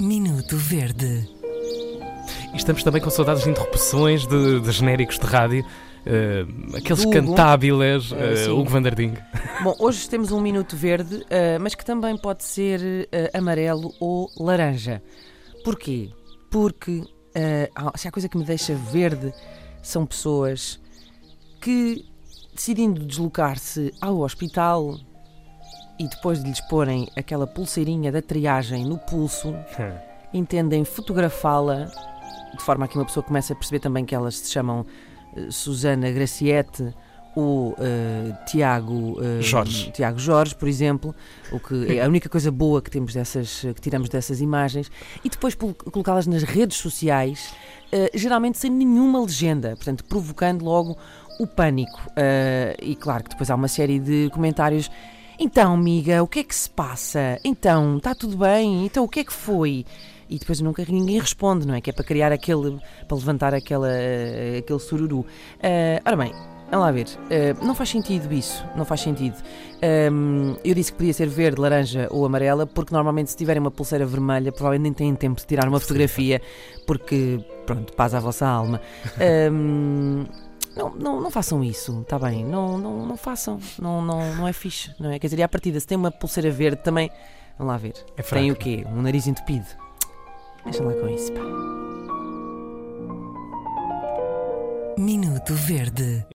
Minuto Verde. E estamos também com saudades de interrupções de, de genéricos de rádio. eh, aqueles Hugo. cantábiles, eh, sim. Hugo van der Ding. Bom, hoje temos um minuto verde, eh, mas que também pode ser amarelo ou laranja. Porquê? Porque se há coisa que me deixa verde são pessoas que, decidindo deslocar-se ao hospital e depois de lhes porem aquela pulseirinha da triagem no pulso, entendem fotografá-la de forma a que uma pessoa comece a perceber também que elas se chamam eh, Susana Graciete ou eh, Tiago eh, Jorge. Tiago Jorge, por exemplo, o que é a única coisa boa que temos dessas que tiramos dessas imagens e depois colocá-las nas redes sociais, eh, geralmente sem nenhuma legenda, portanto provocando logo o pânico. Eh, e claro que depois há uma série de comentários. Então, amiga, o que é que se passa? Então, está tudo bem? Então, o que é que foi? E depois nunca ninguém responde, não é? Que é para criar aquele. para levantar aquela, eh, aquele sururu. Eh, ora bem, vamos lá ver. Eh, não faz sentido isso, não faz sentido. Ahm, eu disse que podia ser verde, laranja ou amarela, porque normalmente se tiverem uma pulseira vermelha, provavelmente nem têm tempo de tirar uma fotografia, porque, pronto, paz à vossa alma. Ahm, não, não, não façam isso, está bem? Não, não, não façam, não, não, não é fixe, não é? Quer dizer, e à partida, se tem uma pulseira verde também, vamos lá ver. É Tem o quê? Um nariz entupido. Deixa lá com isso, pá. Minuto Verde.